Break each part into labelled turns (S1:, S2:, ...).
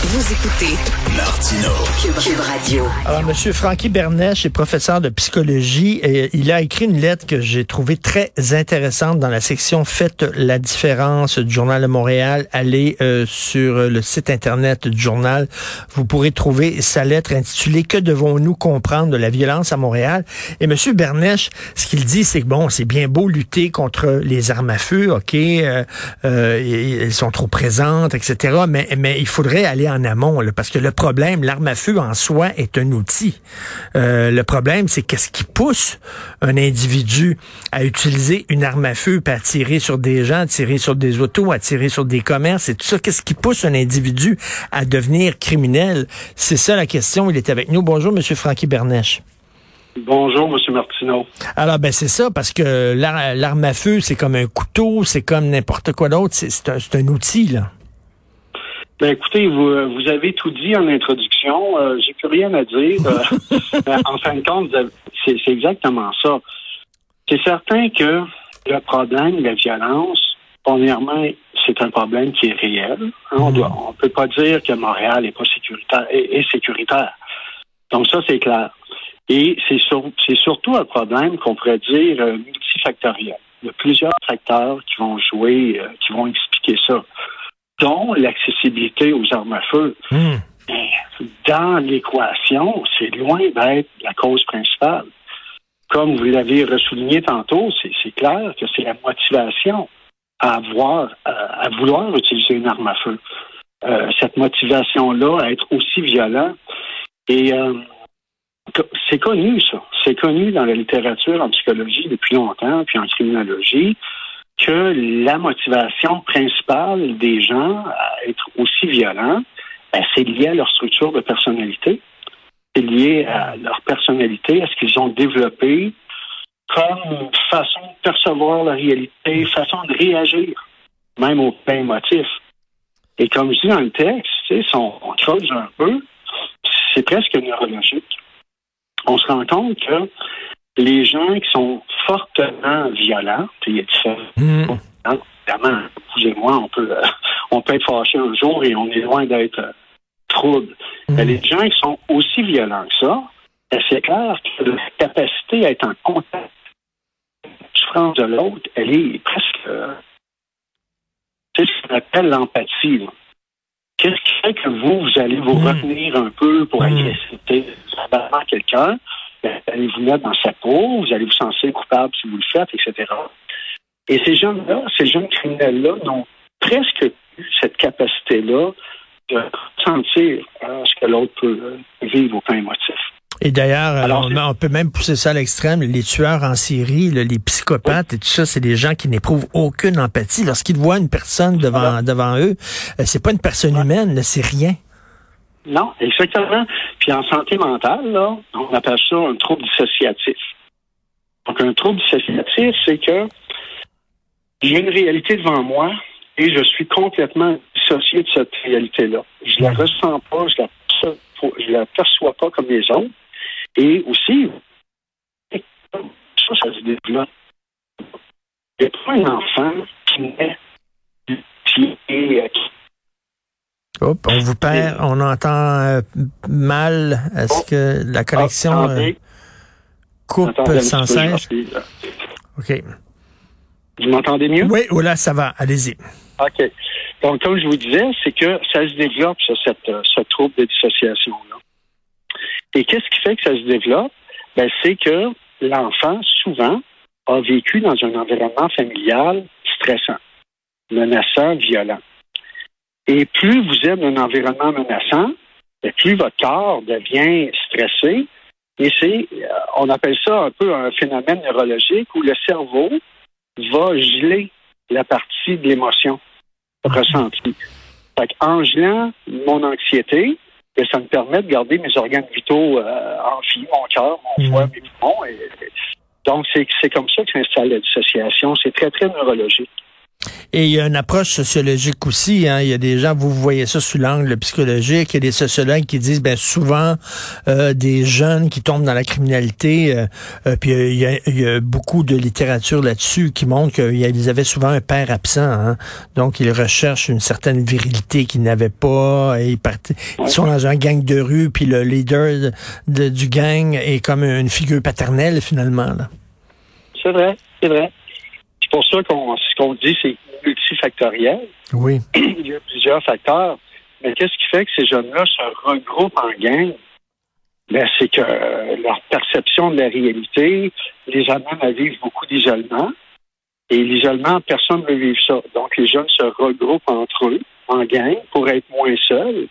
S1: Vous écoutez
S2: Martino.
S1: Cube, Radio.
S3: Alors, Monsieur Francky Bernèche est professeur de psychologie et il a écrit une lettre que j'ai trouvée très intéressante dans la section Faites la différence du Journal de Montréal. Allez euh, sur le site Internet du journal. Vous pourrez trouver sa lettre intitulée Que devons-nous comprendre de la violence à Montréal? Et Monsieur Bernèche, ce qu'il dit, c'est que bon, c'est bien beau lutter contre les armes à feu, OK, euh, euh, elles sont trop présentes, etc., mais, mais il faudrait aller en amont, parce que le problème, l'arme à feu en soi est un outil. Euh, le problème, c'est qu'est-ce qui pousse un individu à utiliser une arme à feu, puis à tirer sur des gens, à tirer sur des autos, à tirer sur des commerces, et tout ça. Qu'est-ce qui pousse un individu à devenir criminel? C'est ça la question. Il est avec nous. Bonjour, Monsieur Francky Bernèche.
S4: Bonjour, M. Martineau.
S3: Alors, ben c'est ça, parce que l'arme à feu, c'est comme un couteau, c'est comme n'importe quoi d'autre. C'est un, un outil, là.
S4: Ben écoutez, vous, vous avez tout dit en introduction. Euh, J'ai plus rien à dire. Euh, en fin de compte, c'est exactement ça. C'est certain que le problème de la violence, premièrement, c'est un problème qui est réel. Hein, on ne on peut pas dire que Montréal est pas sécuritaire est, sécuritaire. Donc ça, c'est clair. Et c'est c'est surtout un problème qu'on pourrait dire euh, multifactoriel. Il y a plusieurs facteurs qui vont jouer, euh, qui vont expliquer ça dont l'accessibilité aux armes à feu. Hmm. Dans l'équation, c'est loin d'être la cause principale. Comme vous l'avez ressouligné tantôt, c'est clair que c'est la motivation à avoir, à, vouloir utiliser une arme à feu. Euh, cette motivation-là à être aussi violent. Et euh, c'est connu, ça. C'est connu dans la littérature en psychologie depuis longtemps, puis en criminologie que la motivation principale des gens à être aussi violents, ben, c'est lié à leur structure de personnalité. C'est lié à leur personnalité, à ce qu'ils ont développé comme façon de percevoir la réalité, façon de réagir, même aux pains motifs. Et comme je dis dans le texte, si on, on un peu, c'est presque neurologique. On se rend compte que les gens qui sont fortement violents, il y a différents. Mmh. Évidemment, vous et moi, on peut, euh, on peut être fâchés un jour et on est loin d'être euh, trouble. Hmm. Mais les gens qui sont aussi violents que ça, ben, c'est clair que la capacité à être en contact avec la souffrance de l'autre, elle est presque. Euh, c'est ce qu'on appelle l'empathie. Qu'est-ce qui fait que vous, vous allez vous hmm. retenir un peu pour aller essayer de quelqu'un? Ben, allez vous mettre dans sa peau, vous allez vous sentir coupable si vous le faites, etc. Et ces gens-là, ces jeunes criminels-là n'ont presque plus cette capacité-là de sentir euh, ce que l'autre peut euh, vivre au point émotif.
S3: Et d'ailleurs, euh, on, peut même pousser ça à l'extrême. Les tueurs en série, les psychopathes et tout ça, c'est des gens qui n'éprouvent aucune empathie. Lorsqu'ils voient une personne devant, devant eux, c'est pas une personne humaine, c'est rien.
S4: Non, exactement. Puis en santé mentale, là, on appelle ça un trouble dissociatif. Donc, un trouble dissociatif, c'est que j'ai une réalité devant moi et je suis complètement dissocié de cette réalité-là. Je la ressens pas, je la, la perçois pas comme les autres. Et aussi, ça, ça se développe. Il n'y pas un enfant qui naît, qui
S3: on vous perd, on entend euh, mal. Est-ce oh. que la connexion euh, coupe sans cesse? OK.
S4: Vous m'entendez mieux?
S3: Oui, oh là, ça va. Allez-y.
S4: OK. Donc, comme je vous disais, c'est que ça se développe, cette, euh, ce trouble de dissociation-là. Et qu'est-ce qui fait que ça se développe? Ben, c'est que l'enfant, souvent, a vécu dans un environnement familial stressant, menaçant, violent. Et plus vous êtes dans un environnement menaçant, plus votre corps devient stressé. Et c'est, euh, on appelle ça un peu un phénomène neurologique où le cerveau va geler la partie de l'émotion ressentie. Fait en gelant mon anxiété, ben, ça me permet de garder mes organes vitaux euh, en vie, mon cœur, mon foie, mes poumons. donc, c'est comme ça que s'installe la dissociation. C'est très, très neurologique.
S3: Et il y a une approche sociologique aussi. Hein. Il y a des gens, vous voyez ça sous l'angle psychologique. Il y a des sociologues qui disent, ben souvent, euh, des jeunes qui tombent dans la criminalité. Euh, euh, puis il y, a, beaucoup de littérature là-dessus qui montre qu'ils avaient souvent un père absent. Hein. Donc ils recherchent une certaine virilité qu'ils n'avaient pas. Et ils, sont dans un gang de rue, puis le leader de, du gang est comme une figure paternelle finalement.
S4: C'est vrai, c'est vrai. C'est pour ça qu'on ce qu'on dit, c'est multifactoriel.
S3: Oui.
S4: Il y a plusieurs facteurs. Mais qu'est-ce qui fait que ces jeunes-là se regroupent en gang? Ben, c'est que leur perception de la réalité les amène à vivre beaucoup d'isolement. Et l'isolement, personne ne veut vivre ça. Donc, les jeunes se regroupent entre eux, en gang, pour être moins seuls.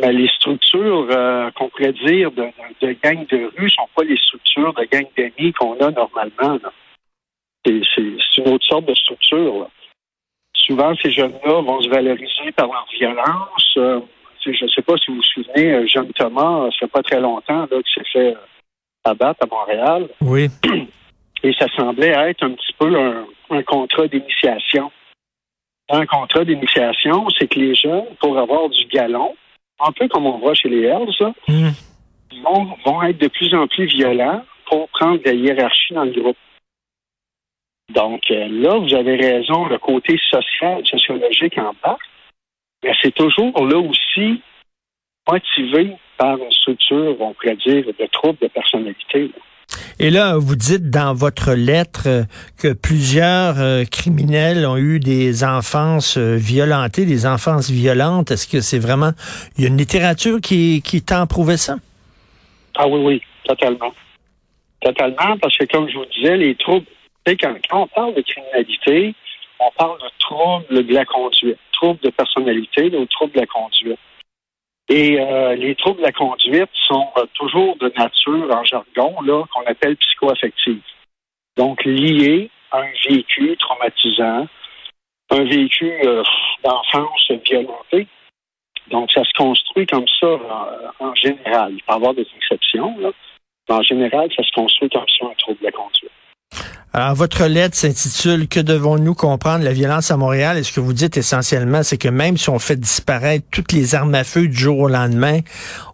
S4: Mais les structures euh, qu'on pourrait dire de, de, de gangs de rue ne sont pas les structures de gangs d'amis qu'on a normalement. C'est une autre sorte de structure. Là souvent, ces jeunes-là vont se valoriser par leur violence. Euh, je ne sais pas si vous vous souvenez, euh, jeune Thomas, ça fait pas très longtemps là, qu'il s'est fait euh, abattre à Montréal.
S3: Oui.
S4: Et ça semblait être un petit peu un, un contrat d'initiation. Un contrat d'initiation, c'est que les jeunes, pour avoir du galon, un peu comme on voit chez les Hells,
S3: mm.
S4: vont, vont être de plus en plus violents pour prendre la hiérarchie dans le groupe. Donc euh, là, vous avez raison, le côté social, sociologique en bas, mais c'est toujours là aussi motivé par une structure, on pourrait dire, de troubles de personnalité.
S3: Et là, vous dites dans votre lettre que plusieurs euh, criminels ont eu des enfances euh, violentées, des enfances violentes. Est-ce que c'est vraiment... Il y a une littérature qui, qui tend prouver ça?
S4: Ah oui, oui, totalement. Totalement, parce que comme je vous disais, les troubles quand, on parle de criminalité, on parle de troubles de la conduite, troubles de personnalité ou troubles de la conduite. Et euh, les troubles de la conduite sont euh, toujours de nature, en jargon, là, qu'on appelle psychoaffective. Donc, liés à un vécu traumatisant, un vécu euh, d'enfance violenté. Donc, ça se construit comme ça en, en général. Il peut y avoir des exceptions, là. Mais en général, ça se construit comme ça, un trouble de la conduite.
S3: Alors, votre lettre s'intitule Que devons-nous comprendre la violence à Montréal? Et ce que vous dites essentiellement, c'est que même si on fait disparaître toutes les armes à feu du jour au lendemain,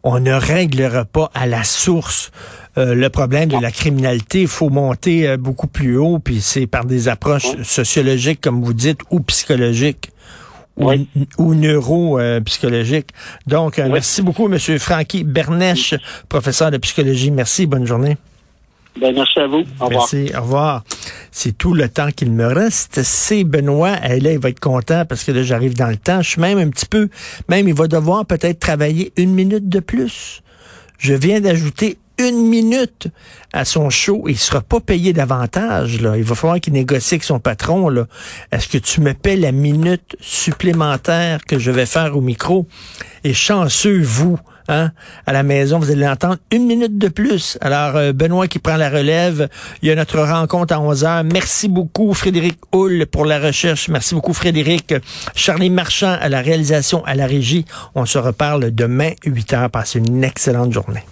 S3: on ne réglera pas à la source euh, le problème de la criminalité. Il faut monter euh, beaucoup plus haut, puis c'est par des approches sociologiques, comme vous dites, ou psychologiques.
S4: Oui.
S3: Ou, ou neuro-psychologiques. Donc, euh,
S4: Oui.
S3: merci beaucoup, M. Francky Bernèche, professeur de psychologie. Merci, bonne journée.
S4: Ben, merci à vous. Au revoir.
S3: Merci, au revoir. C'est tout le temps qu'il me reste. C'est Benoît. Et là, il va être content parce que là, j'arrive dans le temps. Je suis même un petit peu, même il va devoir peut-être travailler une minute de plus. Je viens d'ajouter une minute à son show. Il sera pas payé davantage. Là. Il va falloir qu'il négocie avec son patron. Là. Est-ce que tu me paies la minute supplémentaire que je vais faire au micro? Et chanceux, vous, Hein? À la maison, vous allez l'entendre une minute de plus. Alors, euh, Benoît qui prend la relève. Il y a notre rencontre à 11 heures. Merci beaucoup, Frédéric Hull, pour la recherche. Merci beaucoup, Frédéric. Charlie Marchand à la réalisation, à la régie. On se reparle demain, 8 heures. Passez une excellente journée.